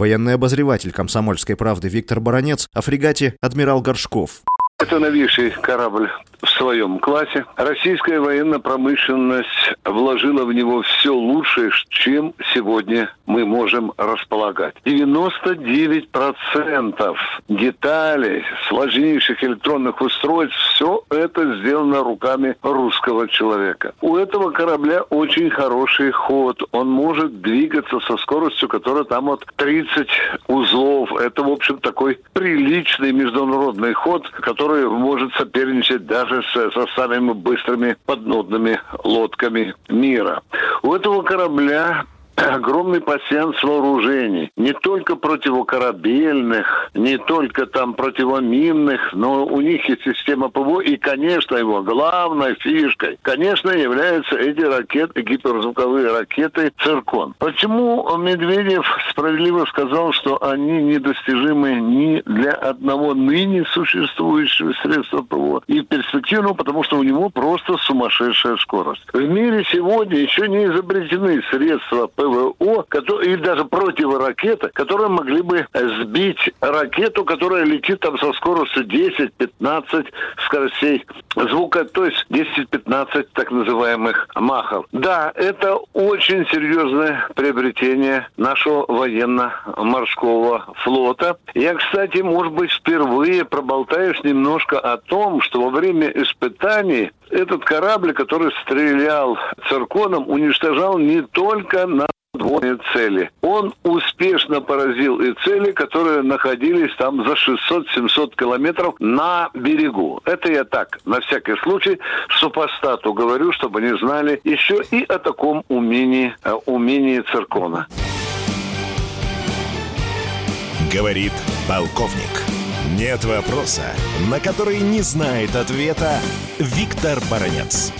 Военный обозреватель комсомольской правды Виктор Баранец о фрегате «Адмирал Горшков». Это новейший корабль в своем классе. Российская военная промышленность вложила в него все лучшее, чем сегодня мы можем располагать. 99% деталей, сложнейших электронных устройств, все это сделано руками русского человека. У этого корабля очень хороший ход. Он может двигаться со скоростью, которая там вот 30 узлов. Это, в общем, такой приличный международный ход, который может соперничать даже с, со самыми быстрыми поднодными лодками мира. У этого корабля огромный пассианс вооружений. Не только противокорабельных, не только там противоминных, но у них есть система ПВО. И, конечно, его главной фишкой, конечно, являются эти ракеты, гиперзвуковые ракеты «Циркон». Почему Медведев справедливо сказал, что они недостижимы ни для одного ныне существующего средства ПВО и перспективного, потому что у него просто сумасшедшая скорость. В мире сегодня еще не изобретены средства ПВО ПВО, или даже противоракеты, которые могли бы сбить ракету, которая летит там со скоростью 10-15 скоростей звука, то есть 10-15 так называемых махов. Да, это очень серьезное приобретение нашего военно-морского флота. Я, кстати, может быть, впервые проболтаюсь немножко о том, что во время испытаний этот корабль, который стрелял цирконом, уничтожал не только на двойные цели. Он успешно поразил и цели, которые находились там за 600-700 километров на берегу. Это я так, на всякий случай, супостату говорю, чтобы они знали еще и о таком умении, э, умении циркона. Говорит полковник. Нет вопроса, на который не знает ответа Виктор Баранец.